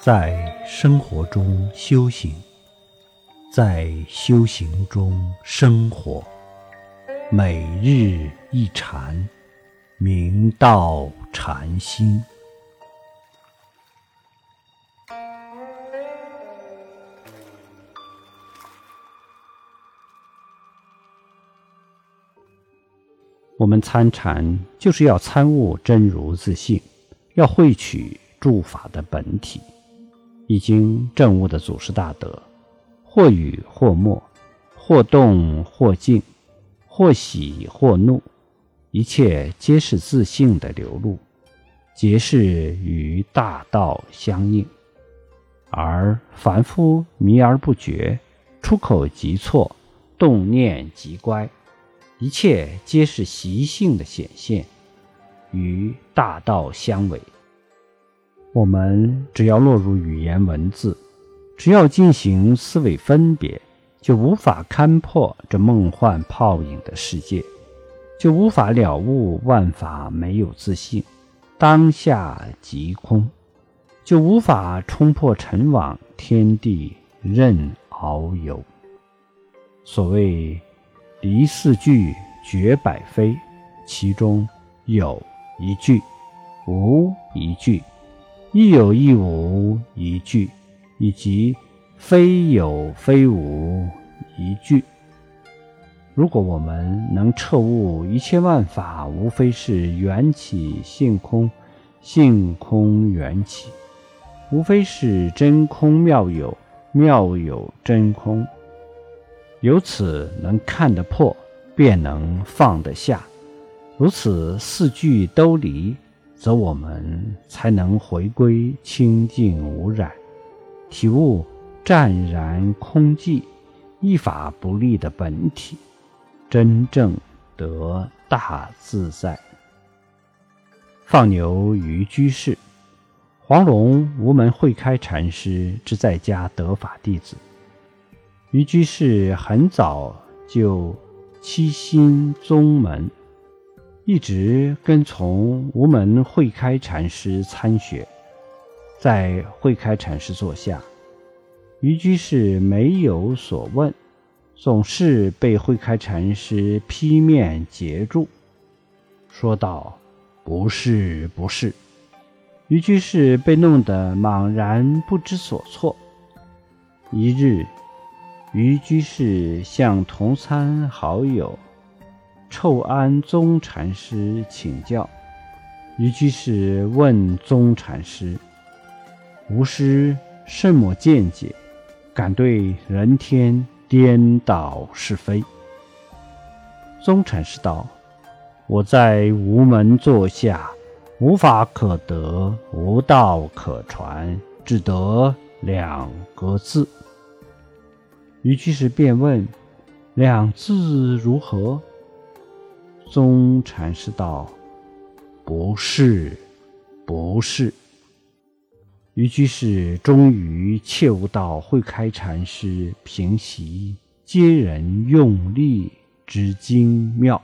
在生活中修行，在修行中生活，每日一禅，明道禅心。我们参禅，就是要参悟真如自性，要汇取诸法的本体。已经证悟的祖师大德，或语或默，或动或静，或喜或怒，一切皆是自性的流露，皆是与大道相应。而凡夫迷而不觉，出口即错，动念即乖，一切皆是习性的显现，与大道相违。我们只要落入语言文字，只要进行思维分别，就无法勘破这梦幻泡影的世界，就无法了悟万法没有自性，当下即空，就无法冲破尘网，天地任遨游。所谓离四句绝百非，其中有一句，无一句。亦有亦无一句，以及非有非无一句。如果我们能彻悟一切万法无非是缘起性空，性空缘起，无非是真空妙有，妙有真空，由此能看得破，便能放得下。如此四句都离。则我们才能回归清净无染，体悟湛然空寂、一法不立的本体，真正得大自在。放牛于居士，黄龙无门会开禅师之在家得法弟子。于居士很早就七心宗门。一直跟从无门慧开禅师参学，在慧开禅师座下，于居士没有所问，总是被慧开禅师劈面截住，说道：“不是，不是。”于居士被弄得茫然不知所措。一日，于居士向同参好友。臭安宗禅师请教，于居士问宗禅师：“吾师甚么见解，敢对人天颠倒是非？”宗禅师道：“我在无门坐下，无法可得，无道可传，只得两个字。”于居士便问：“两字如何？”宗禅师道：“不是，不是。”于居士终于切悟到会开禅师平席，皆人用力之精妙。